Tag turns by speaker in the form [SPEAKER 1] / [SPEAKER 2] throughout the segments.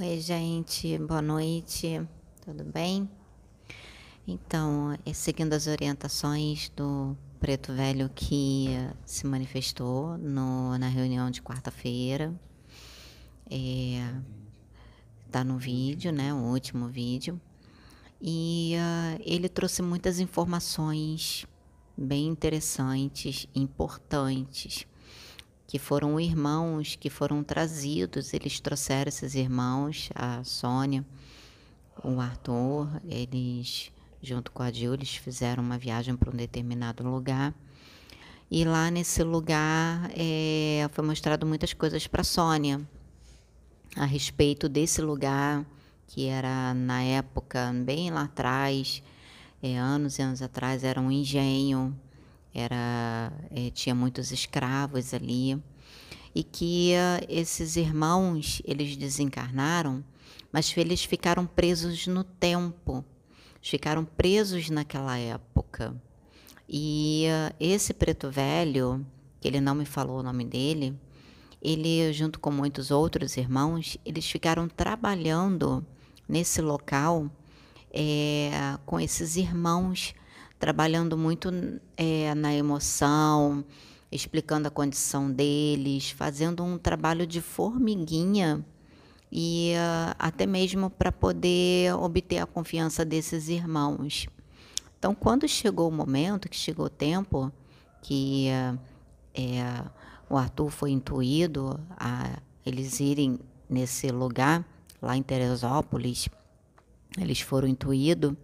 [SPEAKER 1] Oi, gente, boa noite, tudo bem? Então, é, seguindo as orientações do preto velho que se manifestou no, na reunião de quarta-feira, é, tá no vídeo, né, o último vídeo, e uh, ele trouxe muitas informações bem interessantes, importantes que foram irmãos que foram trazidos, eles trouxeram esses irmãos, a Sônia, o Arthur, eles, junto com a Gil, eles fizeram uma viagem para um determinado lugar. E lá nesse lugar é, foi mostrado muitas coisas para Sônia a respeito desse lugar, que era na época, bem lá atrás, é, anos e anos atrás, era um engenho era é, tinha muitos escravos ali e que uh, esses irmãos eles desencarnaram, mas eles ficaram presos no tempo, ficaram presos naquela época. E uh, esse preto velho, que ele não me falou o nome dele, ele junto com muitos outros irmãos, eles ficaram trabalhando nesse local é, com esses irmãos trabalhando muito é, na emoção, explicando a condição deles, fazendo um trabalho de formiguinha e uh, até mesmo para poder obter a confiança desses irmãos. Então, quando chegou o momento, que chegou o tempo que uh, é, o Arthur foi intuído a eles irem nesse lugar, lá em Teresópolis, eles foram intuídos,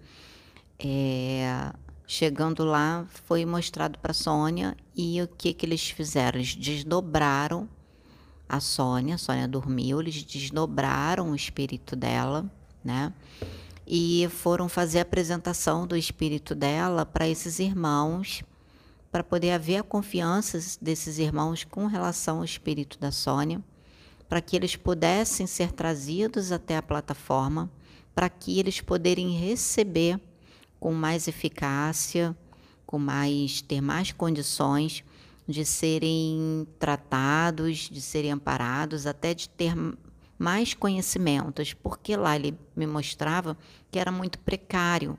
[SPEAKER 1] é, Chegando lá, foi mostrado para Sônia e o que, que eles fizeram? Eles desdobraram a Sônia, a Sônia dormiu, eles desdobraram o espírito dela, né? E foram fazer a apresentação do espírito dela para esses irmãos, para poder haver a confiança desses irmãos com relação ao espírito da Sônia, para que eles pudessem ser trazidos até a plataforma, para que eles poderem receber com mais eficácia, com mais ter mais condições de serem tratados, de serem amparados, até de ter mais conhecimentos, porque lá ele me mostrava que era muito precário.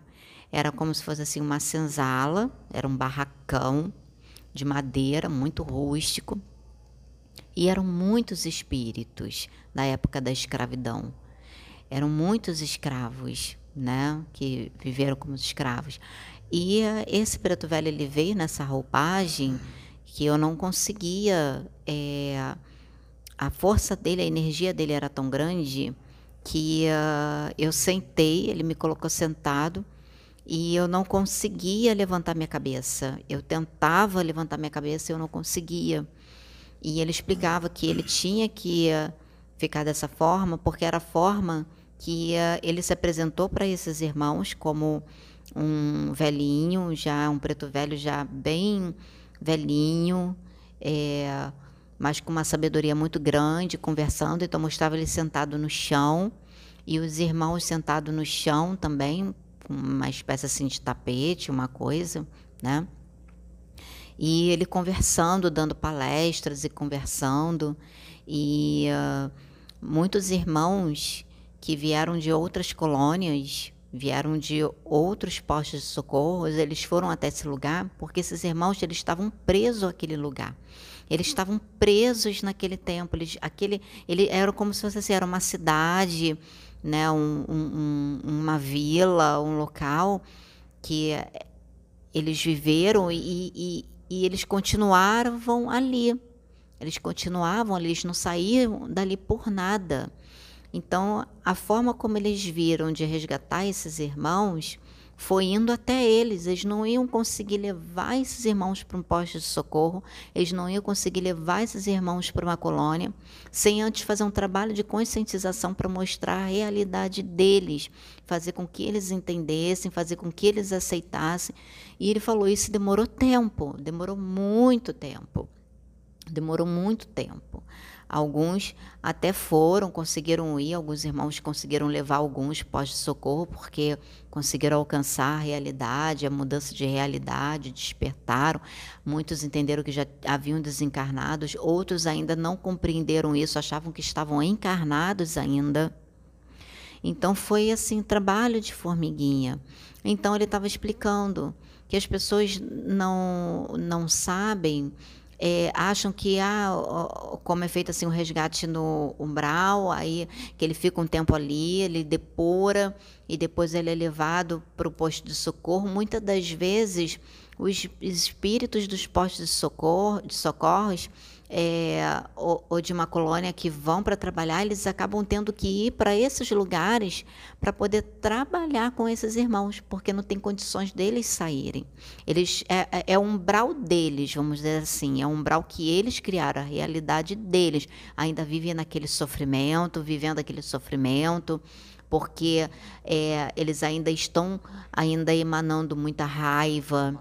[SPEAKER 1] Era como se fosse assim uma senzala, era um barracão de madeira, muito rústico. E eram muitos espíritos da época da escravidão. Eram muitos escravos né, que viveram como escravos. E esse preto velho ele veio nessa roupagem que eu não conseguia. É, a força dele, a energia dele era tão grande que uh, eu sentei, ele me colocou sentado e eu não conseguia levantar minha cabeça. Eu tentava levantar minha cabeça e eu não conseguia. E ele explicava que ele tinha que ficar dessa forma porque era a forma que uh, ele se apresentou para esses irmãos como um velhinho, já um preto velho, já bem velhinho, é, mas com uma sabedoria muito grande, conversando. Então mostrava ele sentado no chão e os irmãos sentados no chão também, uma espécie assim de tapete, uma coisa, né? E ele conversando, dando palestras e conversando, e uh, muitos irmãos que vieram de outras colônias, vieram de outros postos de socorro, eles foram até esse lugar porque esses irmãos eles estavam presos àquele lugar. Eles estavam presos naquele tempo. Eles, aquele, ele era como se fosse assim, era uma cidade, né, um, um, uma vila, um local que eles viveram e, e, e eles continuavam ali. Eles continuavam ali, eles não saíam dali por nada. Então, a forma como eles viram de resgatar esses irmãos foi indo até eles. Eles não iam conseguir levar esses irmãos para um posto de socorro, eles não iam conseguir levar esses irmãos para uma colônia, sem antes fazer um trabalho de conscientização para mostrar a realidade deles, fazer com que eles entendessem, fazer com que eles aceitassem. E ele falou: isso demorou tempo, demorou muito tempo. Demorou muito tempo. Alguns até foram, conseguiram ir, alguns irmãos conseguiram levar alguns pós-socorro, porque conseguiram alcançar a realidade, a mudança de realidade, despertaram. Muitos entenderam que já haviam desencarnados, outros ainda não compreenderam isso, achavam que estavam encarnados ainda, Então foi assim, trabalho de formiguinha. Então ele estava explicando que as pessoas não, não sabem é, acham que ah, como é feito assim um resgate no umbral, aí que ele fica um tempo ali, ele depura e depois ele é levado para o posto de socorro. Muitas das vezes os espíritos dos postos de socorro, de socorros é, ou, ou, de uma colônia que vão para trabalhar, eles acabam tendo que ir para esses lugares para poder trabalhar com esses irmãos, porque não tem condições deles saírem. Eles é, é, é umbral deles, vamos dizer assim, é um umbral que eles criaram, a realidade deles. Ainda vivem naquele sofrimento, vivendo aquele sofrimento porque é, eles ainda estão ainda emanando muita raiva,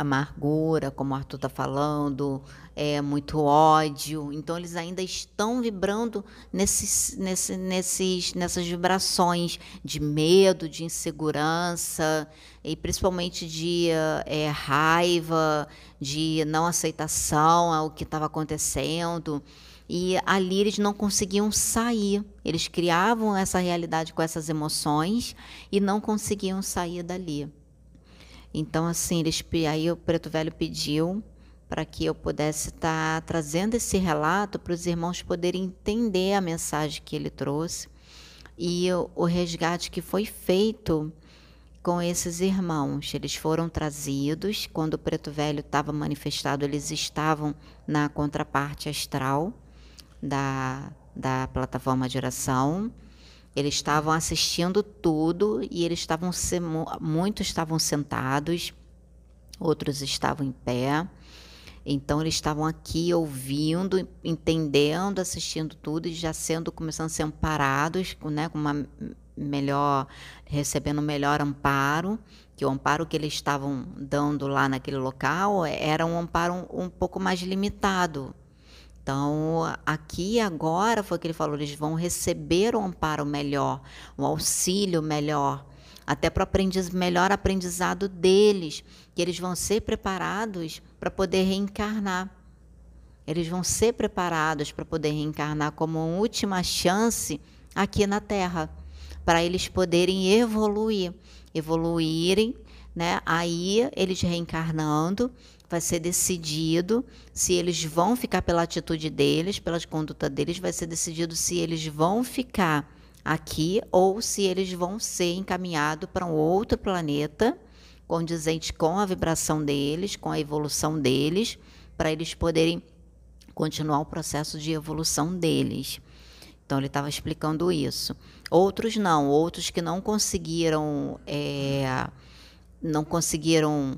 [SPEAKER 1] amargura, como o Arthur está falando, é, muito ódio. Então, eles ainda estão vibrando nesses, nesse, nesses, nessas vibrações de medo, de insegurança, e principalmente de é, raiva, de não aceitação ao que estava acontecendo. E ali eles não conseguiam sair. Eles criavam essa realidade com essas emoções e não conseguiam sair dali. Então, assim, eles, aí o Preto Velho pediu para que eu pudesse estar tá trazendo esse relato para os irmãos poderem entender a mensagem que ele trouxe e o, o resgate que foi feito com esses irmãos. Eles foram trazidos, quando o Preto Velho estava manifestado, eles estavam na contraparte astral da, da plataforma de oração. Eles estavam assistindo tudo e eles estavam muitos estavam sentados, outros estavam em pé. Então eles estavam aqui ouvindo, entendendo, assistindo tudo e já sendo começando a ser amparados, né, com uma melhor recebendo melhor amparo, que o amparo que eles estavam dando lá naquele local era um amparo um, um pouco mais limitado, então, aqui agora foi o que ele falou, eles vão receber um amparo melhor, um auxílio melhor, até para o aprendiz, melhor aprendizado deles, que eles vão ser preparados para poder reencarnar. Eles vão ser preparados para poder reencarnar como uma última chance aqui na Terra, para eles poderem evoluir, evoluírem, né? Aí eles reencarnando vai ser decidido se eles vão ficar pela atitude deles, pela conduta deles, vai ser decidido se eles vão ficar aqui ou se eles vão ser encaminhados para um outro planeta condizente com a vibração deles, com a evolução deles, para eles poderem continuar o processo de evolução deles. Então ele estava explicando isso. Outros não, outros que não conseguiram, é, não conseguiram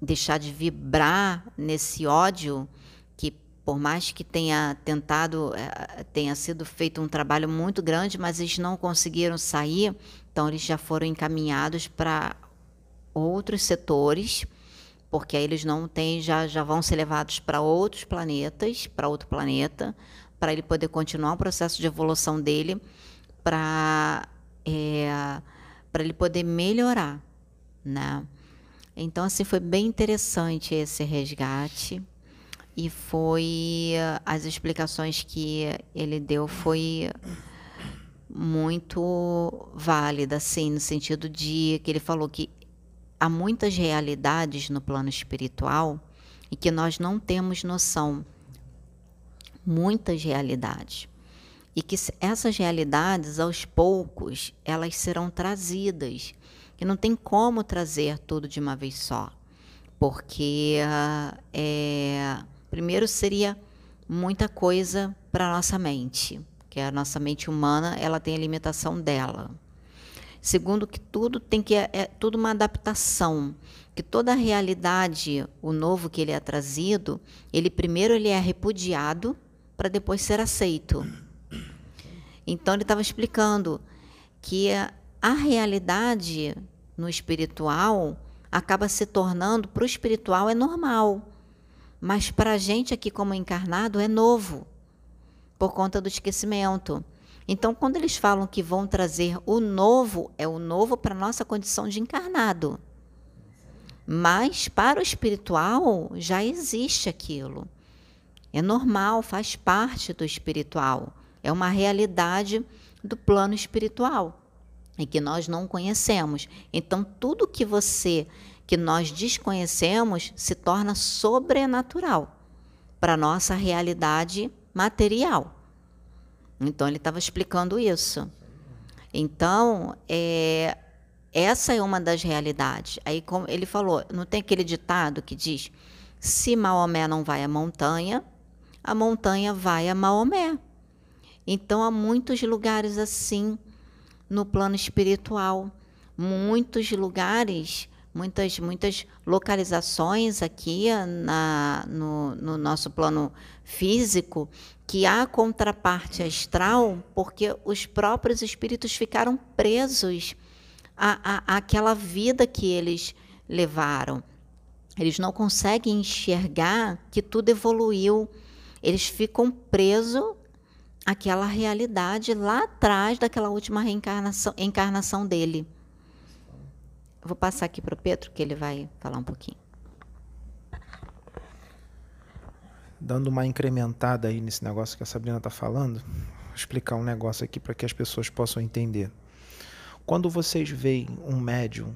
[SPEAKER 1] deixar de vibrar nesse ódio que por mais que tenha tentado eh, tenha sido feito um trabalho muito grande mas eles não conseguiram sair então eles já foram encaminhados para outros setores porque aí eles não têm já já vão ser levados para outros planetas para outro planeta para ele poder continuar o processo de evolução dele para é, eh, para ele poder melhorar né então, assim, foi bem interessante esse resgate e foi as explicações que ele deu foi muito válida, assim, no sentido de que ele falou que há muitas realidades no plano espiritual e que nós não temos noção. Muitas realidades. E que essas realidades, aos poucos, elas serão trazidas que não tem como trazer tudo de uma vez só, porque é, primeiro seria muita coisa para nossa mente, que a nossa mente humana ela tem a limitação dela. Segundo, que tudo tem que é, é tudo uma adaptação, que toda a realidade, o novo que ele é trazido, ele primeiro ele é repudiado para depois ser aceito. Então ele estava explicando que a realidade no espiritual acaba se tornando, para o espiritual é normal, mas para a gente aqui como encarnado é novo, por conta do esquecimento. Então, quando eles falam que vão trazer o novo, é o novo para a nossa condição de encarnado. Mas para o espiritual já existe aquilo. É normal, faz parte do espiritual. É uma realidade do plano espiritual e que nós não conhecemos. Então, tudo que você, que nós desconhecemos, se torna sobrenatural para nossa realidade material. Então, ele estava explicando isso. Então, é, essa é uma das realidades. Aí, como ele falou, não tem aquele ditado que diz: se Maomé não vai à montanha, a montanha vai a Maomé. Então, há muitos lugares assim no plano espiritual, muitos lugares, muitas, muitas localizações aqui na, no, no nosso plano físico que há contraparte astral porque os próprios espíritos ficaram presos à, à, àquela vida que eles levaram. Eles não conseguem enxergar que tudo evoluiu. Eles ficam presos àquela realidade lá atrás daquela última reencarnação encarnação dele. vou passar aqui para o Pedro, que ele vai falar um pouquinho.
[SPEAKER 2] Dando uma incrementada aí nesse negócio que a Sabrina está falando, vou explicar um negócio aqui para que as pessoas possam entender. Quando vocês veem um médium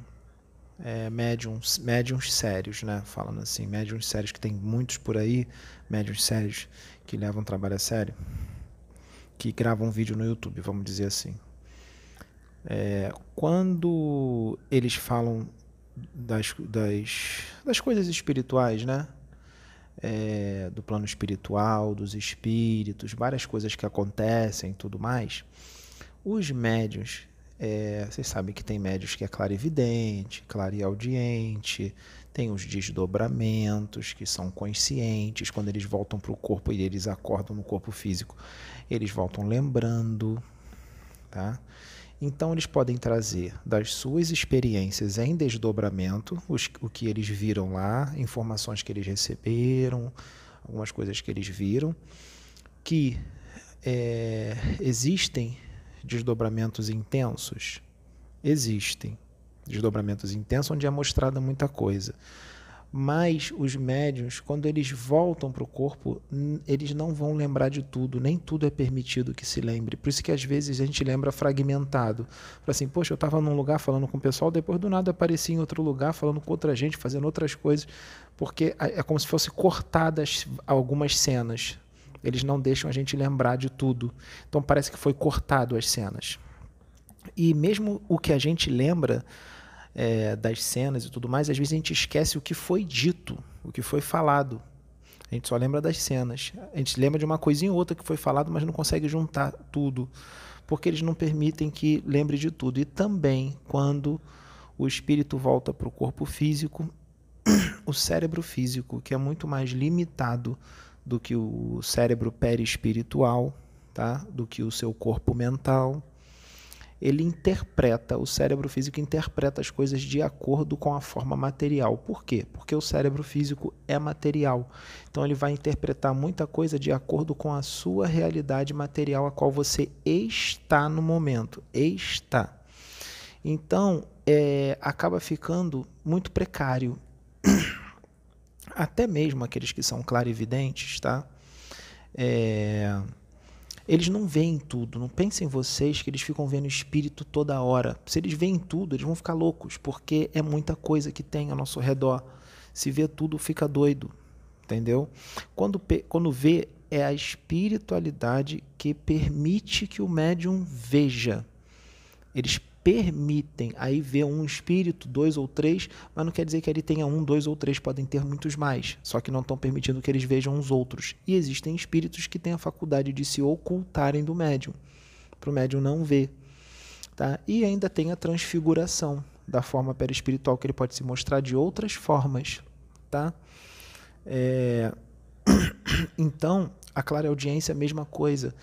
[SPEAKER 2] é, médiums, médiums sérios, né? Falando assim, médiums sérios, que tem muitos por aí, médiums sérios que levam trabalho a sério, que gravam vídeo no YouTube, vamos dizer assim. É, quando eles falam das, das, das coisas espirituais, né? É, do plano espiritual, dos espíritos, várias coisas que acontecem e tudo mais, os médios é, vocês sabem que tem médios que é clarividente, clareaudiente, tem os desdobramentos que são conscientes, quando eles voltam para o corpo e eles acordam no corpo físico, eles voltam lembrando, tá? Então eles podem trazer das suas experiências em desdobramento, os, o que eles viram lá, informações que eles receberam, algumas coisas que eles viram, que é, existem desdobramentos intensos? Existem desdobramentos intensos onde é mostrada muita coisa. Mas os médiums, quando eles voltam para o corpo, eles não vão lembrar de tudo, nem tudo é permitido que se lembre. Por isso que às vezes a gente lembra fragmentado. Assim, poxa, eu estava num lugar falando com o pessoal, depois do nada apareci em outro lugar falando com outra gente, fazendo outras coisas, porque é como se fosse cortadas algumas cenas eles não deixam a gente lembrar de tudo. Então parece que foi cortado as cenas. E mesmo o que a gente lembra é, das cenas e tudo mais, às vezes a gente esquece o que foi dito, o que foi falado. A gente só lembra das cenas. A gente lembra de uma coisinha ou outra que foi falado, mas não consegue juntar tudo, porque eles não permitem que lembre de tudo. E também quando o espírito volta para o corpo físico, o cérebro físico, que é muito mais limitado do que o cérebro perispiritual, tá? do que o seu corpo mental. Ele interpreta, o cérebro físico interpreta as coisas de acordo com a forma material. Por quê? Porque o cérebro físico é material. Então ele vai interpretar muita coisa de acordo com a sua realidade material, a qual você está no momento. Está. Então, é, acaba ficando muito precário até mesmo aqueles que são clarividentes, tá? É, eles não veem tudo. Não pensem vocês que eles ficam vendo espírito toda hora. Se eles veem tudo, eles vão ficar loucos, porque é muita coisa que tem ao nosso redor. Se vê tudo, fica doido. Entendeu? Quando, quando vê, é a espiritualidade que permite que o médium veja. Eles permitem. Aí vê um espírito, dois ou três, mas não quer dizer que ele tenha um, dois ou três, podem ter muitos mais. Só que não estão permitindo que eles vejam os outros. E existem espíritos que têm a faculdade de se ocultarem do médium, para o médium não ver. Tá? E ainda tem a transfiguração da forma perispiritual, que ele pode se mostrar de outras formas. Tá? É... Então, a clara audiência é a mesma coisa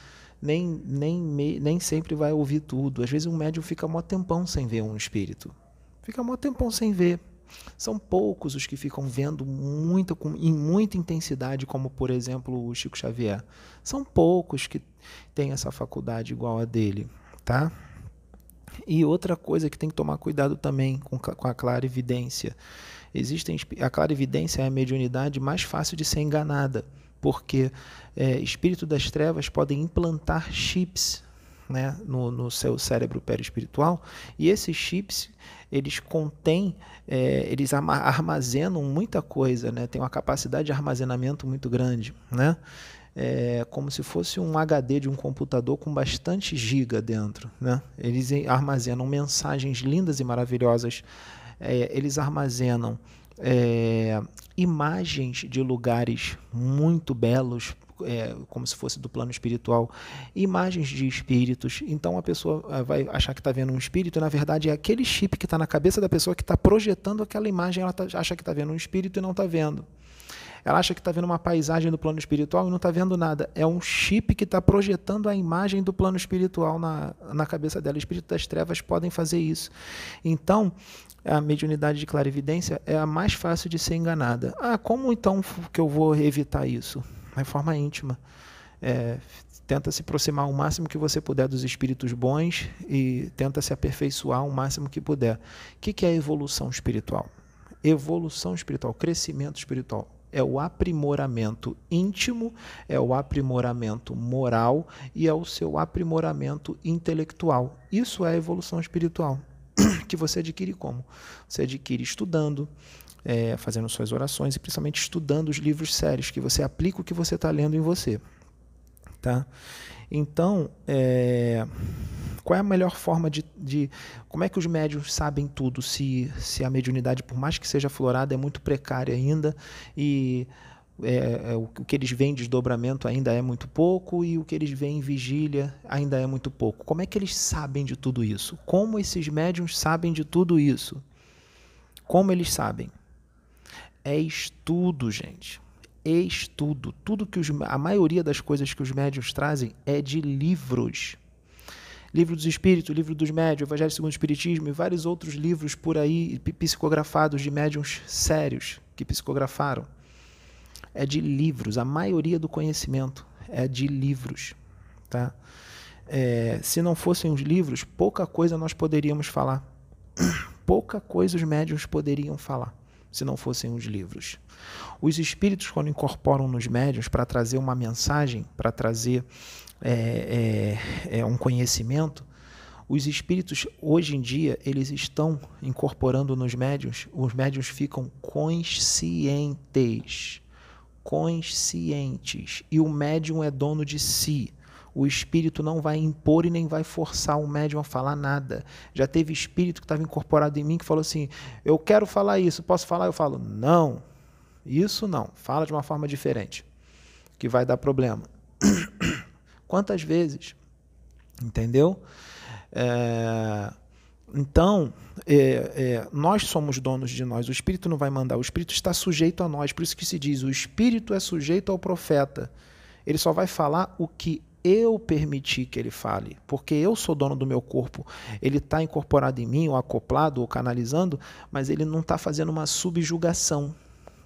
[SPEAKER 2] nem, nem, nem sempre vai ouvir tudo. Às vezes um médium fica mó tempão sem ver um espírito. Fica mó tempão sem ver. São poucos os que ficam vendo muito, com, em muita intensidade, como por exemplo o Chico Xavier. São poucos que têm essa faculdade igual a dele, tá? E outra coisa que tem que tomar cuidado também com, com a clarividência. Existem, a clarividência é a mediunidade mais fácil de ser enganada porque é, espírito das trevas podem implantar chips né, no, no seu cérebro perispiritual, e esses chips eles contêm, é, eles armazenam muita coisa, né, tem uma capacidade de armazenamento muito grande, né, é como se fosse um HD de um computador com bastante giga dentro, né, eles armazenam mensagens lindas e maravilhosas, é, eles armazenam é, imagens de lugares muito belos, é, como se fosse do plano espiritual, imagens de espíritos. Então a pessoa é, vai achar que está vendo um espírito, e na verdade é aquele chip que está na cabeça da pessoa que está projetando aquela imagem, ela tá, acha que está vendo um espírito e não está vendo. Ela acha que está vendo uma paisagem do plano espiritual e não está vendo nada. É um chip que está projetando a imagem do plano espiritual na, na cabeça dela. Espíritos das trevas podem fazer isso. Então, a mediunidade de clarividência é a mais fácil de ser enganada. Ah, como então que eu vou evitar isso? De forma íntima. É, tenta se aproximar o máximo que você puder dos espíritos bons e tenta se aperfeiçoar o máximo que puder. O que é evolução espiritual? Evolução espiritual, crescimento espiritual é o aprimoramento íntimo, é o aprimoramento moral e é o seu aprimoramento intelectual. Isso é evolução espiritual que você adquire como? Você adquire estudando, é, fazendo suas orações e principalmente estudando os livros sérios, que você aplica o que você está lendo em você. Tá? Então, é, qual é a melhor forma de, de, Como é que os médios sabem tudo se, se a mediunidade, por mais que seja florada, é muito precária ainda e é, é, o que eles veem em desdobramento ainda é muito pouco e o que eles veem em vigília ainda é muito pouco. Como é que eles sabem de tudo isso? Como esses médiums sabem de tudo isso? Como eles sabem? É estudo, gente. Estudo. Tudo que os, a maioria das coisas que os médiums trazem é de livros. Livro dos Espíritos, Livro dos Médios, Evangelho segundo o Espiritismo e vários outros livros por aí psicografados de médiums sérios que psicografaram é de livros. A maioria do conhecimento é de livros. Tá? É, se não fossem os livros, pouca coisa nós poderíamos falar. pouca coisa os médiums poderiam falar se não fossem os livros. Os espíritos, quando incorporam nos médiums para trazer uma mensagem, para trazer é, é, é, um conhecimento, os espíritos, hoje em dia, eles estão incorporando nos médiums, os médiums ficam conscientes conscientes e o médium é dono de si. O espírito não vai impor e nem vai forçar o médium a falar nada. Já teve espírito que estava incorporado em mim que falou assim: Eu quero falar isso, posso falar? Eu falo: Não, isso não. Fala de uma forma diferente, que vai dar problema. Quantas vezes? Entendeu? É, então, é, é, nós somos donos de nós, o Espírito não vai mandar, o Espírito está sujeito a nós, por isso que se diz: o Espírito é sujeito ao profeta. Ele só vai falar o que eu permiti que ele fale, porque eu sou dono do meu corpo. Ele está incorporado em mim, ou acoplado, ou canalizando, mas ele não está fazendo uma subjugação.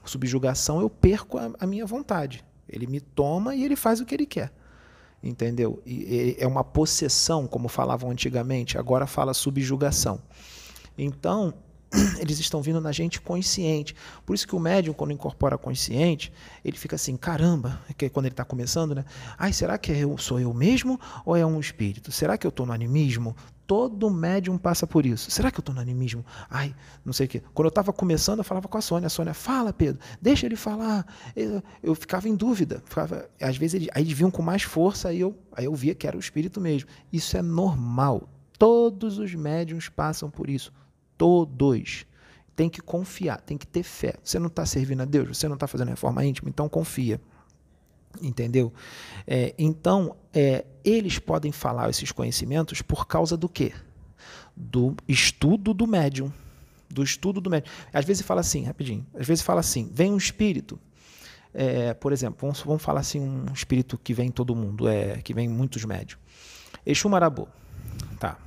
[SPEAKER 2] Subjugação eu perco a, a minha vontade. Ele me toma e ele faz o que ele quer entendeu? E, é uma possessão, como falavam antigamente, agora fala subjugação. Então, eles estão vindo na gente consciente. Por isso que o médium, quando incorpora consciente, ele fica assim, caramba, que é quando ele está começando, né? Ai, será que eu, sou eu mesmo ou é um espírito? Será que eu estou no animismo? Todo médium passa por isso. Será que eu estou no animismo? Ai, não sei o quê. Quando eu estava começando, eu falava com a Sônia. A Sônia, fala, Pedro, deixa ele falar. Eu, eu ficava em dúvida. Ficava, às vezes eles, aí eles vinham com mais força, aí eu, aí eu via que era o espírito mesmo. Isso é normal. Todos os médiums passam por isso. Todos. Tem que confiar, tem que ter fé. Você não está servindo a Deus, você não está fazendo reforma íntima, então confia. Entendeu? É, então, é, eles podem falar esses conhecimentos por causa do quê? Do estudo do médium. Do estudo do médium. Às vezes fala assim, rapidinho, às vezes fala assim, vem um espírito, é, por exemplo, vamos, vamos falar assim, um espírito que vem todo mundo, é, que vem muitos médios. Exu Marabô. Tá.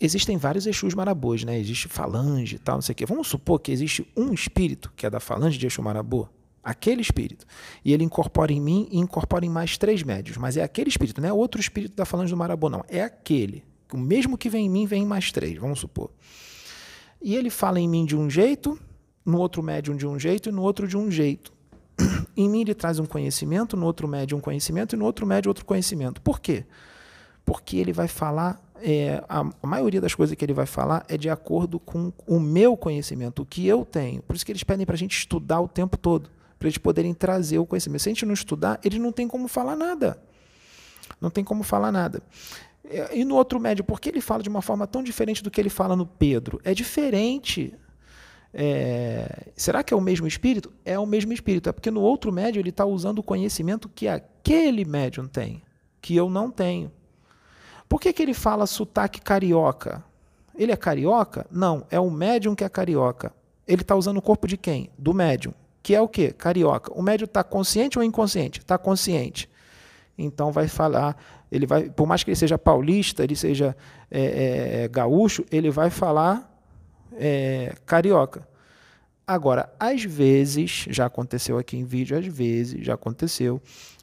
[SPEAKER 2] Existem vários Exus Marabôs, né? Existe falange e tal, não sei o quê. Vamos supor que existe um espírito que é da falange de Exu Marabô aquele espírito. E ele incorpora em mim e incorpora em mais três médios. Mas é aquele espírito, não é outro espírito da falange do Marabô, não. É aquele. O mesmo que vem em mim, vem em mais três, vamos supor. E ele fala em mim de um jeito, no outro médium de um jeito e no outro de um jeito. Em mim ele traz um conhecimento, no outro médium um conhecimento e no outro médium outro conhecimento. Por quê? porque ele vai falar, é, a, maioria das coisas que ele vai falar é de acordo com o meu conhecimento, o que eu tenho. Por isso que eles pedem para a gente estudar o tempo todo, para eles poderem trazer o conhecimento. Se a gente não estudar, eles não têm como falar nada. Não tem como falar nada. É, e no outro médio, por que ele fala de uma forma tão diferente do que ele fala no Pedro? É diferente. É, será que é o mesmo espírito? É o mesmo espírito. É porque no outro médium ele está usando o conhecimento que aquele médium tem, que eu não tenho. Por que, que ele fala sotaque carioca? Ele é carioca? Não, é o médium que é carioca. Ele está usando o corpo de quem? Do médium. Que é o quê? Carioca. O médium está consciente ou inconsciente? Está consciente. Então vai falar, ele vai, por mais que ele seja paulista, ele seja é, é, gaúcho, ele vai falar é, carioca. Agora, às vezes, já aconteceu aqui em vídeo, às vezes, já aconteceu,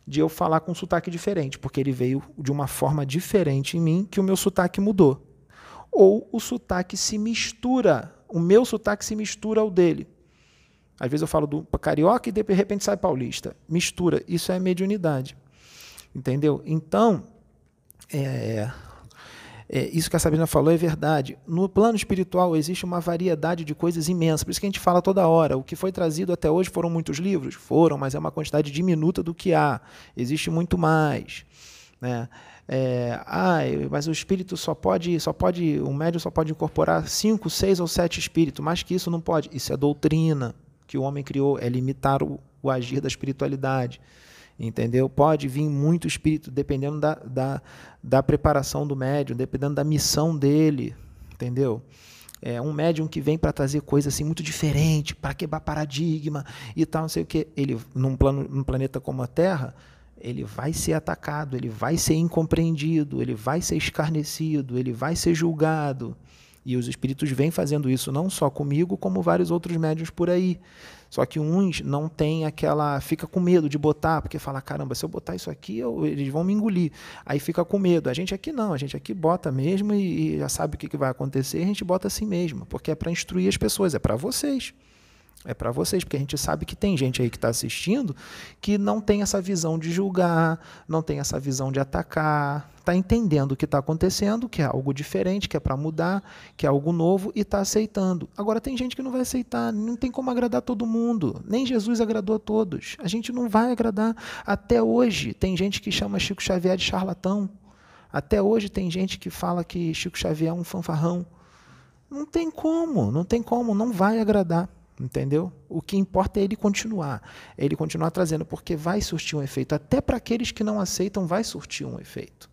[SPEAKER 2] de eu falar com um sotaque diferente, porque ele veio de uma forma diferente em mim que o meu sotaque mudou. Ou o sotaque se mistura, o meu sotaque se mistura ao dele. Às vezes eu falo do carioca e de repente sai paulista. Mistura. Isso é mediunidade. Entendeu? Então, é, é, isso que a Sabrina falou é verdade. No plano espiritual existe uma variedade de coisas imensa, por isso que a gente fala toda hora. O que foi trazido até hoje foram muitos livros? Foram, mas é uma quantidade diminuta do que há. Existe muito mais. Né? É, ah, mas o espírito só pode, só pode, o médium só pode incorporar cinco, seis ou sete espíritos, mais que isso não pode. Isso é doutrina que o homem criou, é limitar o, o agir da espiritualidade entendeu? Pode vir muito espírito, dependendo da, da, da preparação do médium, dependendo da missão dele, entendeu? É um médium que vem para trazer coisa assim muito diferente, para quebrar paradigma e tal, não sei o que. Ele, num, plano, num planeta como a Terra, ele vai ser atacado, ele vai ser incompreendido, ele vai ser escarnecido, ele vai ser julgado. E os espíritos vêm fazendo isso não só comigo, como vários outros médios por aí. Só que uns não tem aquela. fica com medo de botar, porque fala: caramba, se eu botar isso aqui, eu, eles vão me engolir. Aí fica com medo. A gente aqui não, a gente aqui bota mesmo e, e já sabe o que, que vai acontecer, a gente bota assim mesmo, porque é para instruir as pessoas, é para vocês. É para vocês, porque a gente sabe que tem gente aí que está assistindo que não tem essa visão de julgar, não tem essa visão de atacar, está entendendo o que está acontecendo, que é algo diferente, que é para mudar, que é algo novo e está aceitando. Agora tem gente que não vai aceitar, não tem como agradar todo mundo. Nem Jesus agradou a todos. A gente não vai agradar. Até hoje tem gente que chama Chico Xavier de charlatão. Até hoje tem gente que fala que Chico Xavier é um fanfarrão. Não tem como, não tem como, não vai agradar. Entendeu? O que importa é ele continuar, é ele continuar trazendo, porque vai surtir um efeito. Até para aqueles que não aceitam, vai surtir um efeito.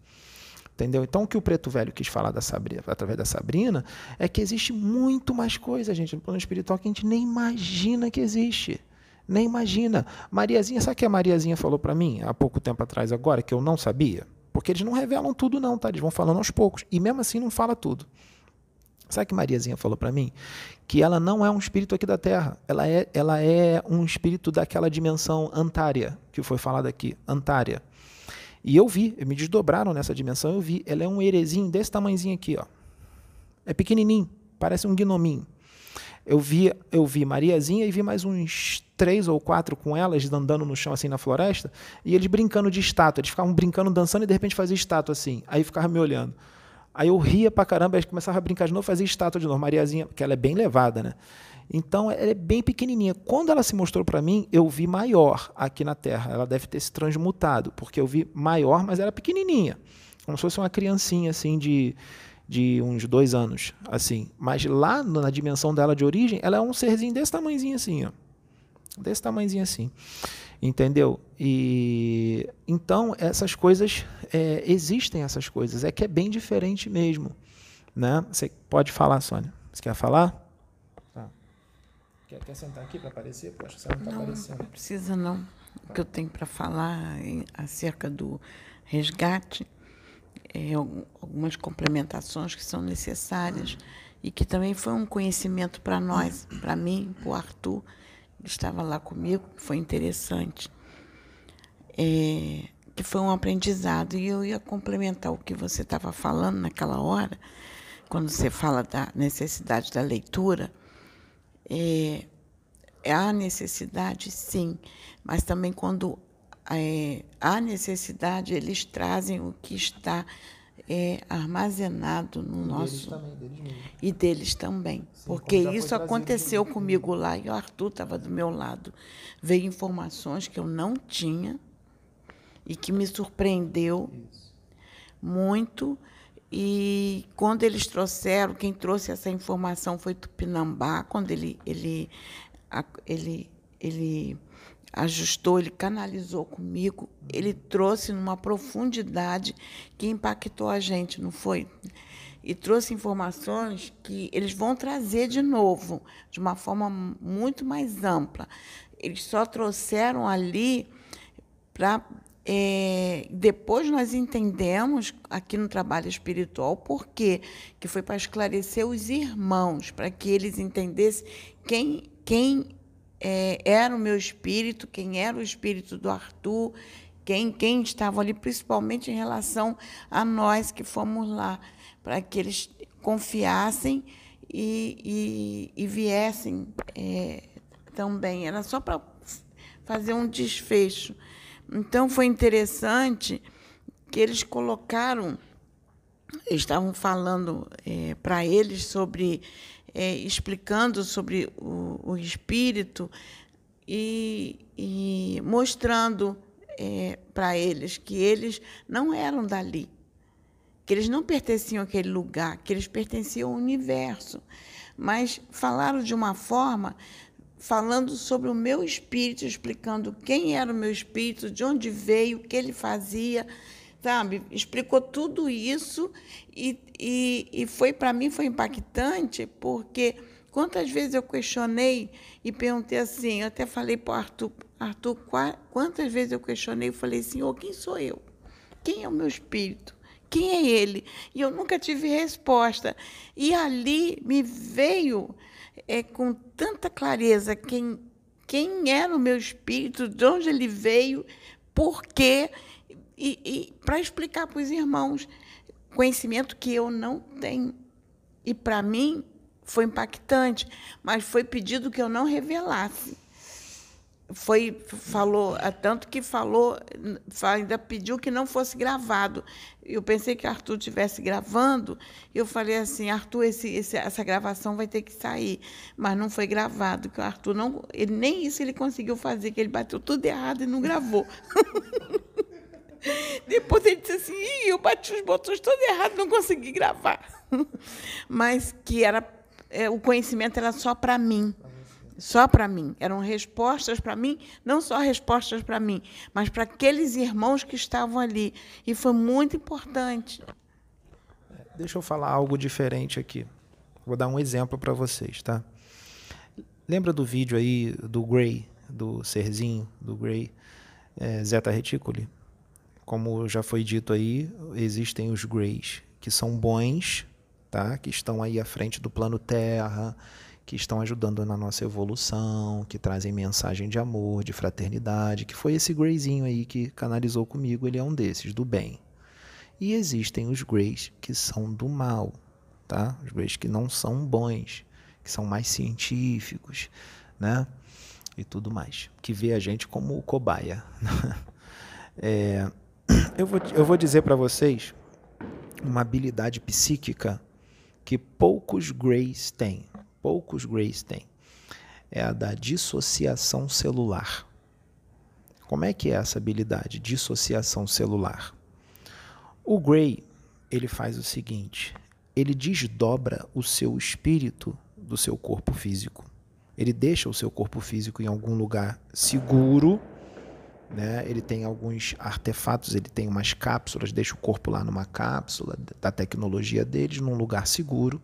[SPEAKER 2] Entendeu? Então, o que o Preto Velho quis falar da Sabrina, através da Sabrina é que existe muito mais coisa, gente, no plano espiritual que a gente nem imagina que existe. Nem imagina. Mariazinha, sabe o que a Mariazinha falou para mim há pouco tempo atrás, agora, que eu não sabia? Porque eles não revelam tudo, não, tá? Eles vão falando aos poucos. E mesmo assim não fala tudo. Sabe que Mariazinha falou para mim? Que ela não é um espírito aqui da Terra. Ela é, ela é um espírito daquela dimensão antária, que foi falado aqui, antária. E eu vi, me desdobraram nessa dimensão, eu vi. Ela é um herezinho desse tamanhozinho aqui, ó. É pequenininho, parece um gnominho. Eu vi, eu vi Mariazinha e vi mais uns três ou quatro com elas andando no chão assim na floresta, e eles brincando de estátua. Eles ficavam brincando, dançando e de repente fazia estátua assim. Aí ficava me olhando. Aí eu ria pra caramba, aí começava a brincar de novo, fazia estátua de novo. Mariazinha, porque ela é bem levada, né? Então, ela é bem pequenininha. Quando ela se mostrou para mim, eu vi maior aqui na Terra. Ela deve ter se transmutado, porque eu vi maior, mas era pequenininha. Como se fosse uma criancinha, assim, de, de uns dois anos, assim. Mas lá na dimensão dela de origem, ela é um serzinho desse tamanhozinho assim, ó. Desse tamanhozinho assim entendeu? E então essas coisas é, existem essas coisas, é que é bem diferente mesmo, né? Você pode falar, Sônia? Você quer falar? Tá. Quer, quer sentar aqui para aparecer? Poxa, você não está aparecendo.
[SPEAKER 3] Não precisa não. O que eu tenho para falar em, acerca do resgate é algumas complementações que são necessárias e que também foi um conhecimento para nós, para mim, para o Arthur estava lá comigo, foi interessante, é, que foi um aprendizado. E eu ia complementar o que você estava falando naquela hora, quando você fala da necessidade da leitura. É, há necessidade, sim, mas também quando é, há necessidade, eles trazem o que está é armazenado no
[SPEAKER 2] E
[SPEAKER 3] nosso
[SPEAKER 2] deles também, deles
[SPEAKER 3] e deles também.
[SPEAKER 2] Sim,
[SPEAKER 3] porque isso aconteceu
[SPEAKER 2] comigo.
[SPEAKER 3] lá e o Arthur estava do meu lado. Veio informações que eu não tinha e que me surpreendeu
[SPEAKER 2] Isso.
[SPEAKER 3] muito. E quando eles trouxeram, quem trouxe essa informação foi Tupinambá, quando ele, ele, ele, ele ajustou, ele canalizou comigo, ele trouxe numa profundidade que impactou a gente, não foi? E trouxe informações que eles vão trazer de novo, de uma forma muito mais ampla. Eles só trouxeram ali para depois nós entendemos aqui no trabalho espiritual por quê que foi para esclarecer os irmãos para que eles entendessem quem quem eh, era o meu espírito quem era o espírito do Arthur quem quem estava ali principalmente em relação a nós que fomos lá para que eles confiassem e, e, e viessem eh, também era só para fazer um desfecho. Então foi interessante que eles colocaram, estavam falando para eles sobre, eh, explicando sobre o, o espírito e, e mostrando para eles que eles não eram dali, que eles não pertenciam àquele lugar, que eles pertenciam ao universo. Mas falaram de uma forma falando sobre o meu espírito, explicando quem era o meu espírito, de onde veio, o que ele fazia, sabe? Explicou tudo isso e, e, e foi para mim foi impactante porque quantas vezes eu questionei e perguntei assim, eu até falei para o Arthur, Arthur, quantas vezes eu questionei e falei, Senhor, quem sou eu? Quem é o meu espírito? Quem é ele? E eu nunca tive resposta. E ali me veio é, com tanta clareza quem, quem era o meu espírito, de onde ele veio, por quê, e, e para explicar para os irmãos conhecimento que eu não tenho. E para mim foi impactante, mas foi pedido que eu não revelasse. Foi, falou, tanto que falou, ainda pediu que não fosse gravado. Eu pensei que Arthur estivesse gravando, eu falei assim, Arthur, esse, esse, essa gravação vai ter que sair. Mas não foi gravado, que o Arthur não. Ele, nem isso ele conseguiu fazer, que ele bateu tudo errado e não gravou. Depois ele disse assim, Ih, eu bati os botões todos errados, não consegui gravar. Mas que era é, o conhecimento era só para mim. Só para mim. Eram respostas para mim, não só respostas para mim, mas para aqueles irmãos que estavam ali. E foi muito importante.
[SPEAKER 2] Deixa eu falar algo diferente aqui. Vou dar um exemplo para vocês, tá? Lembra do vídeo aí do Gray, do serzinho, do Gray, é, Zeta Reticuli? Como já foi dito aí, existem os Greys, que são bons, tá? Que estão aí à frente do plano Terra, que estão ajudando na nossa evolução, que trazem mensagem de amor, de fraternidade, que foi esse Greyzinho aí que canalizou comigo, ele é um desses, do bem. E existem os Greys que são do mal, tá? Os Greys que não são bons, que são mais científicos, né? E tudo mais, que vê a gente como cobaia. é, eu, vou, eu vou dizer para vocês uma habilidade psíquica que poucos Greys têm poucos Greys têm, é a da dissociação celular. Como é que é essa habilidade, dissociação celular? O Grey, ele faz o seguinte, ele desdobra o seu espírito do seu corpo físico. Ele deixa o seu corpo físico em algum lugar seguro, né? Ele tem alguns artefatos, ele tem umas cápsulas, deixa o corpo lá numa cápsula da tecnologia deles, num lugar seguro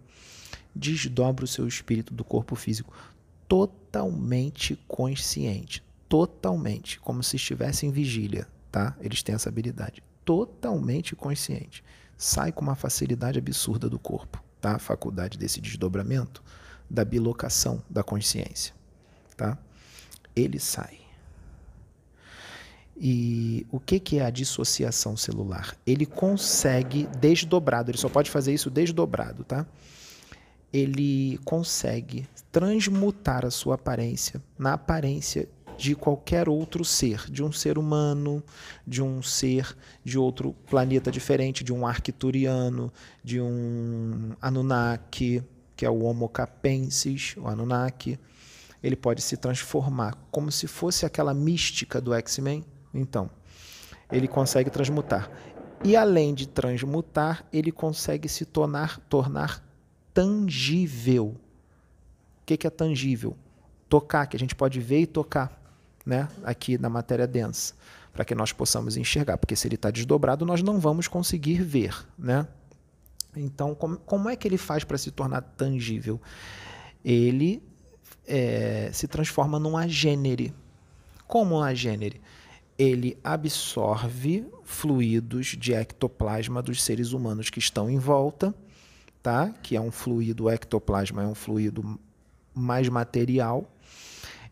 [SPEAKER 2] desdobra o seu espírito do corpo físico totalmente consciente, totalmente, como se estivesse em vigília, tá? Eles têm essa habilidade, totalmente consciente. Sai com uma facilidade absurda do corpo, tá? A faculdade desse desdobramento da bilocação da consciência, tá? Ele sai. E o que, que é a dissociação celular? Ele consegue desdobrado, ele só pode fazer isso desdobrado, tá? ele consegue transmutar a sua aparência na aparência de qualquer outro ser, de um ser humano, de um ser de outro planeta diferente, de um arcturiano, de um Anunnaki, que é o Homo capensis, o Anunnaki. Ele pode se transformar como se fosse aquela mística do X-Men. Então, ele consegue transmutar. E além de transmutar, ele consegue se tornar, tornar tangível. O que é tangível? Tocar, que a gente pode ver e tocar, né? aqui na matéria densa, para que nós possamos enxergar, porque se ele está desdobrado, nós não vamos conseguir ver. Né? Então, como, como é que ele faz para se tornar tangível? Ele é, se transforma num agênere. Como um agênere? Ele absorve fluidos de ectoplasma dos seres humanos que estão em volta, tá? Que é um fluido, o ectoplasma é um fluido mais material.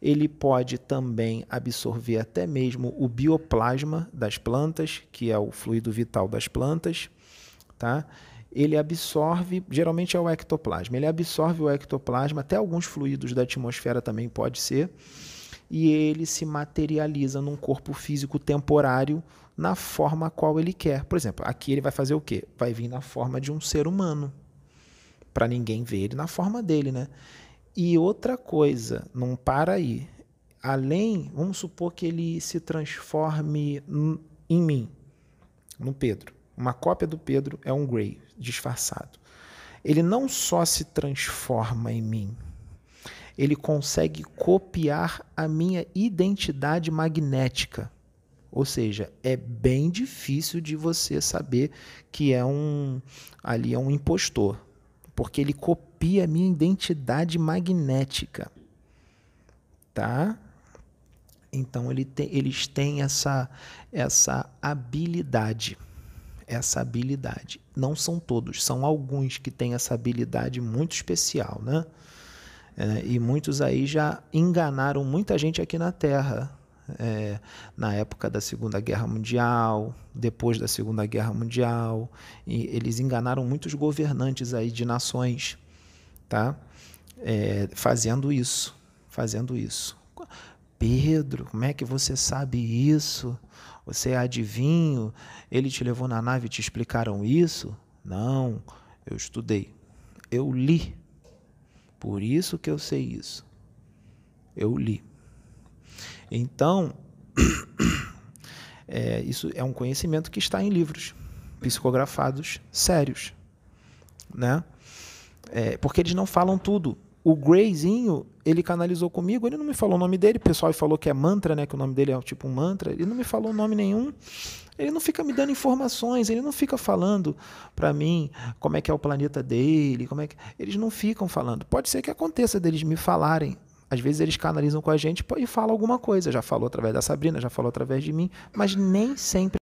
[SPEAKER 2] Ele pode também absorver até mesmo o bioplasma das plantas, que é o fluido vital das plantas, tá? Ele absorve, geralmente é o ectoplasma, ele absorve o ectoplasma, até alguns fluidos da atmosfera também pode ser e ele se materializa num corpo físico temporário na forma qual ele quer. Por exemplo, aqui ele vai fazer o quê? Vai vir na forma de um ser humano, para ninguém ver ele na forma dele, né? E outra coisa, não para aí. Além, vamos supor que ele se transforme em mim, no Pedro. Uma cópia do Pedro é um Grey disfarçado. Ele não só se transforma em mim, ele consegue copiar a minha identidade magnética. Ou seja, é bem difícil de você saber que é um ali é um impostor, porque ele copia a minha identidade magnética. Tá? Então ele tem, eles têm essa essa habilidade. Essa habilidade. Não são todos, são alguns que têm essa habilidade muito especial, né? É, e muitos aí já enganaram muita gente aqui na Terra. É, na época da Segunda Guerra Mundial, depois da Segunda Guerra Mundial, e eles enganaram muitos governantes aí de nações, tá? É, fazendo isso, fazendo isso. Pedro, como é que você sabe isso? Você é adivinho? Ele te levou na nave e te explicaram isso? Não, eu estudei, eu li por isso que eu sei isso. Eu li. Então, é, isso é um conhecimento que está em livros psicografados sérios, né? É, porque eles não falam tudo. O Grayzinho, ele canalizou comigo, ele não me falou o nome dele, o pessoal falou que é mantra, né, que o nome dele é tipo um mantra, ele não me falou nome nenhum. Ele não fica me dando informações, ele não fica falando para mim como é que é o planeta dele, como é que eles não ficam falando. Pode ser que aconteça deles me falarem. Às vezes eles canalizam com a gente e falam alguma coisa. Já falou através da Sabrina, já falou através de mim, mas nem sempre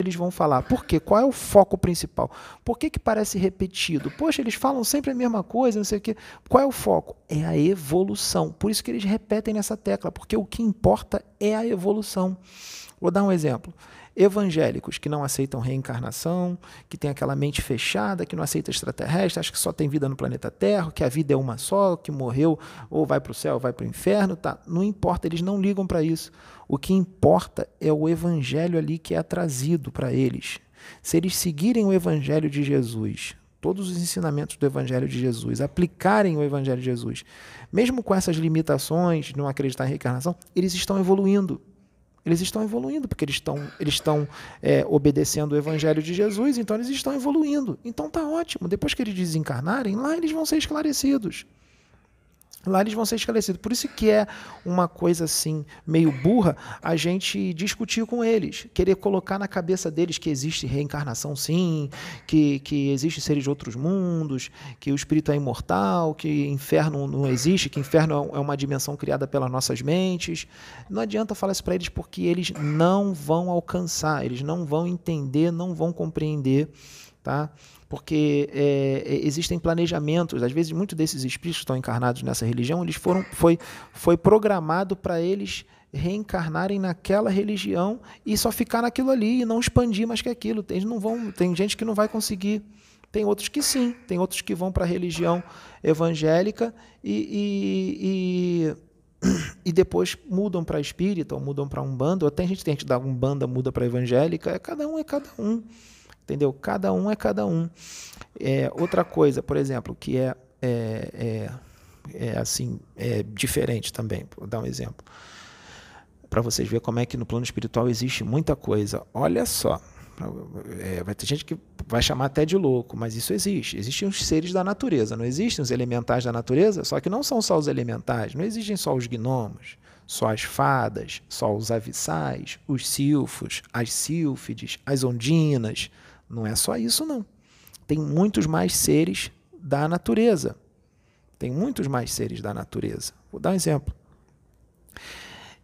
[SPEAKER 2] eles vão falar. Por quê? Qual é o foco principal? Por que, que parece repetido? Poxa, eles falam sempre a mesma coisa, não sei o quê. Qual é o foco? É a evolução. Por isso que eles repetem nessa tecla, porque o que importa é a evolução. Vou dar um exemplo evangélicos que não aceitam reencarnação, que tem aquela mente fechada, que não aceita extraterrestre, acha que só tem vida no planeta Terra, que a vida é uma só, que morreu ou vai para o céu, ou vai para o inferno, tá? Não importa, eles não ligam para isso. O que importa é o evangelho ali que é trazido para eles. Se eles seguirem o evangelho de Jesus, todos os ensinamentos do Evangelho de Jesus, aplicarem o Evangelho de Jesus, mesmo com essas limitações não acreditar em reencarnação, eles estão evoluindo. Eles estão evoluindo, porque eles estão, eles estão é, obedecendo o Evangelho de Jesus, então eles estão evoluindo. Então tá ótimo. Depois que eles desencarnarem, lá eles vão ser esclarecidos. Lá eles vão ser esclarecidos. Por isso que é uma coisa assim, meio burra, a gente discutir com eles. Querer colocar na cabeça deles que existe reencarnação sim, que, que existe seres de outros mundos, que o espírito é imortal, que inferno não existe, que inferno é, é uma dimensão criada pelas nossas mentes. Não adianta falar isso para eles porque eles não vão alcançar, eles não vão entender, não vão compreender. Tá? Porque é, é, existem planejamentos. Às vezes, muitos desses espíritos que estão encarnados nessa religião, eles foram, foi, foi programado para eles reencarnarem naquela religião e só ficar naquilo ali e não expandir mais que aquilo. Eles não vão, tem gente que não vai conseguir. Tem outros que sim, tem outros que vão para a religião evangélica e, e, e depois mudam para espírita ou mudam para umbanda, ou até a gente tem que dar umbanda, muda para evangélica, é cada um é cada um, entendeu? Cada um é cada um. É, outra coisa, por exemplo, que é, é, é, é assim, é diferente também, vou dar um exemplo, para vocês verem como é que no plano espiritual existe muita coisa. Olha só, é, vai ter gente que vai chamar até de louco, mas isso existe. Existem os seres da natureza, não existem os elementais da natureza? Só que não são só os elementais, não existem só os gnomos, só as fadas, só os avissais, os silfos, as sílfides, as ondinas. Não é só isso, não. Tem muitos mais seres da natureza. Tem muitos mais seres da natureza. Vou dar um exemplo.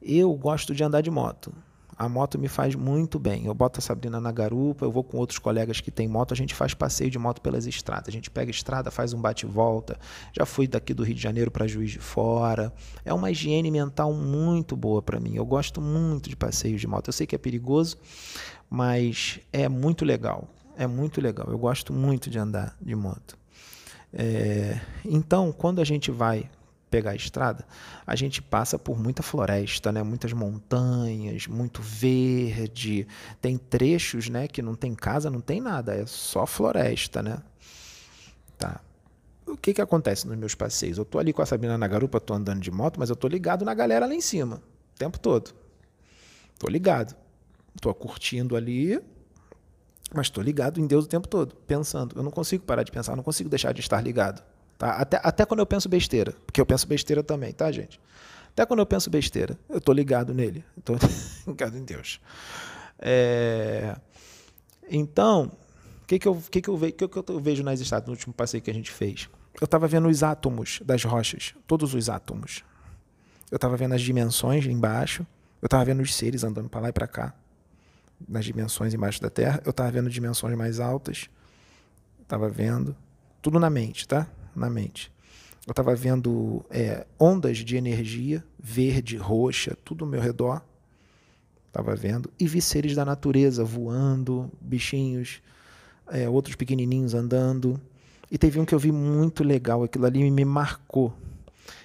[SPEAKER 2] Eu gosto de andar de moto. A moto me faz muito bem. Eu boto a Sabrina na garupa, eu vou com outros colegas que têm moto, a gente faz passeio de moto pelas estradas. A gente pega a estrada, faz um bate-volta. Já fui daqui do Rio de Janeiro para Juiz de Fora. É uma higiene mental muito boa para mim. Eu gosto muito de passeios de moto. Eu sei que é perigoso, mas é muito legal. É muito legal. Eu gosto muito de andar de moto. É, então, quando a gente vai pegar a estrada, a gente passa por muita floresta, né? muitas montanhas, muito verde. Tem trechos né, que não tem casa, não tem nada, é só floresta. Né? Tá. O que, que acontece nos meus passeios? Eu tô ali com a Sabina na garupa, tô andando de moto, mas eu tô ligado na galera lá em cima, o tempo todo. Tô ligado. Tô curtindo ali, mas tô ligado em Deus o tempo todo, pensando. Eu não consigo parar de pensar, não consigo deixar de estar ligado. Tá? Até, até quando eu penso besteira, porque eu penso besteira também, tá, gente? Até quando eu penso besteira, eu estou ligado nele, estou ligado em Deus. É... Então, o que, que, eu, que, que, eu, que, que eu vejo nas estátuas no último passeio que a gente fez? Eu estava vendo os átomos das rochas, todos os átomos. Eu estava vendo as dimensões embaixo, eu estava vendo os seres andando para lá e para cá, nas dimensões embaixo da Terra. Eu estava vendo dimensões mais altas, estava vendo, tudo na mente, tá? na mente. Eu estava vendo é, ondas de energia, verde, roxa, tudo ao meu redor. Estava vendo. E vi seres da natureza voando, bichinhos, é, outros pequenininhos andando. E teve um que eu vi muito legal, aquilo ali me marcou.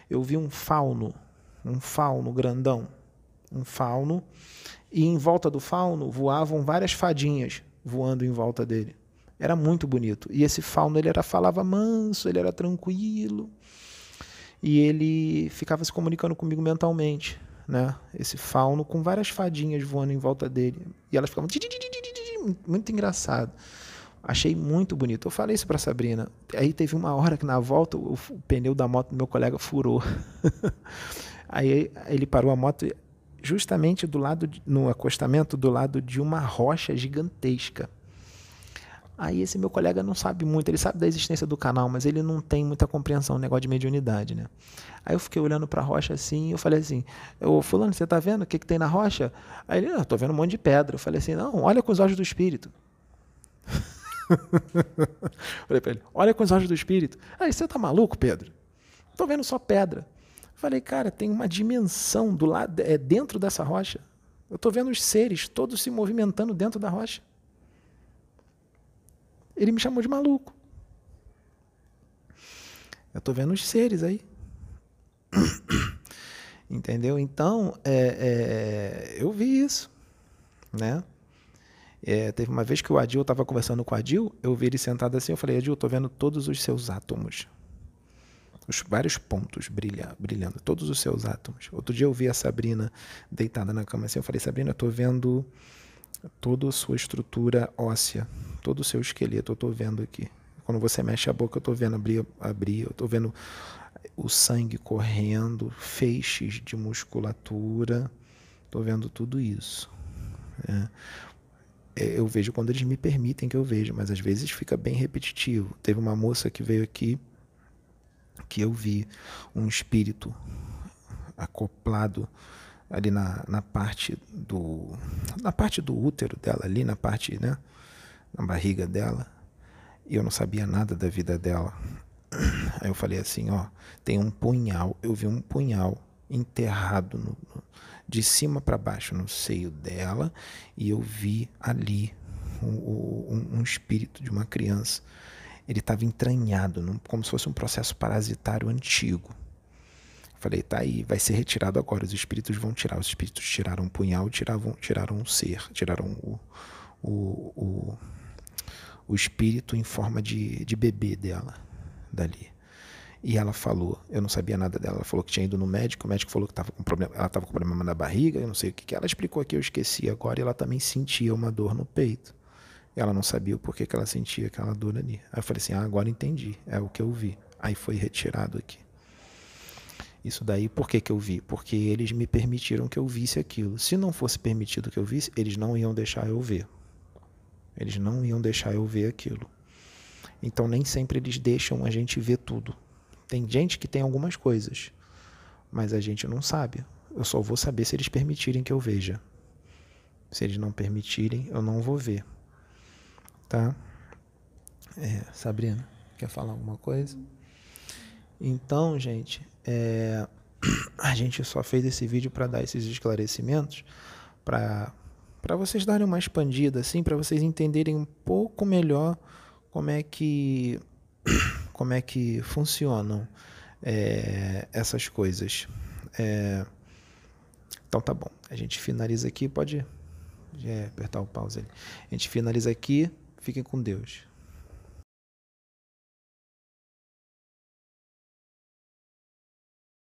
[SPEAKER 2] Eu vi um fauno, um fauno grandão, um fauno, e em volta do fauno voavam várias fadinhas voando em volta dele. Era muito bonito. E esse fauno ele era falava manso, ele era tranquilo. E ele ficava se comunicando comigo mentalmente, né? Esse fauno com várias fadinhas voando em volta dele. E elas ficavam muito engraçado. Achei muito bonito. Eu falei isso para Sabrina. Aí teve uma hora que na volta o, pneu da moto do meu colega furou. Aí ele parou a moto justamente do lado de, no acostamento do lado de uma rocha gigantesca. Aí esse meu colega não sabe muito, ele sabe da existência do canal, mas ele não tem muita compreensão do negócio de mediunidade, né? Aí eu fiquei olhando para a rocha assim, eu falei assim: "Ô fulano, você tá vendo o que que tem na rocha?" Aí ele: "Eu tô vendo um monte de pedra". Eu falei assim: "Não, olha com os olhos do espírito". falei para ele: "Olha com os olhos do espírito". Aí você tá maluco, Pedro? Tô vendo só pedra. Falei: "Cara, tem uma dimensão do lado é dentro dessa rocha. Eu tô vendo os seres todos se movimentando dentro da rocha". Ele me chamou de maluco. Eu estou vendo os seres aí. Entendeu? Então, é, é, eu vi isso. Né? É, teve uma vez que o Adil estava conversando com o Adil, eu vi ele sentado assim, eu falei, Adil, estou vendo todos os seus átomos. Os vários pontos brilha, brilhando, todos os seus átomos. Outro dia eu vi a Sabrina deitada na cama assim, eu falei, Sabrina, estou vendo toda a sua estrutura óssea, todo o seu esqueleto, eu estou vendo aqui. Quando você mexe a boca, eu estou vendo abrir, abrir eu estou vendo o sangue correndo, feixes de musculatura, estou vendo tudo isso. É. é. Eu vejo quando eles me permitem que eu veja, mas às vezes fica bem repetitivo. Teve uma moça que veio aqui que eu vi um espírito acoplado ali na, na parte do na parte do útero dela ali na parte né na barriga dela e eu não sabia nada da vida dela. Aí eu falei assim ó tem um punhal eu vi um punhal enterrado no, no, de cima para baixo no seio dela e eu vi ali um, um, um espírito de uma criança ele estava entranhado num, como se fosse um processo parasitário antigo Falei, tá aí, vai ser retirado agora. Os espíritos vão tirar. Os espíritos tiraram um punhal, tiravam, tiraram um ser, tiraram o, o, o, o espírito em forma de, de bebê dela, dali. E ela falou, eu não sabia nada dela, ela falou que tinha ido no médico, o médico falou que tava com problema, ela estava com problema na barriga, eu não sei o que, que ela explicou aqui, eu esqueci agora, e ela também sentia uma dor no peito. Ela não sabia o porquê que ela sentia aquela dor ali. Aí eu falei assim: ah, agora entendi, é o que eu vi. Aí foi retirado aqui. Isso daí, por que, que eu vi? Porque eles me permitiram que eu visse aquilo. Se não fosse permitido que eu visse, eles não iam deixar eu ver. Eles não iam deixar eu ver aquilo. Então nem sempre eles deixam a gente ver tudo. Tem gente que tem algumas coisas, mas a gente não sabe. Eu só vou saber se eles permitirem que eu veja. Se eles não permitirem, eu não vou ver. Tá? É, Sabrina, quer falar alguma coisa? Então, gente, é, a gente só fez esse vídeo para dar esses esclarecimentos, para para vocês darem uma expandida, assim, para vocês entenderem um pouco melhor como é que como é que funcionam é, essas coisas. É, então tá bom, a gente finaliza aqui, pode é, apertar o pause ali. A gente finaliza aqui, fiquem com Deus.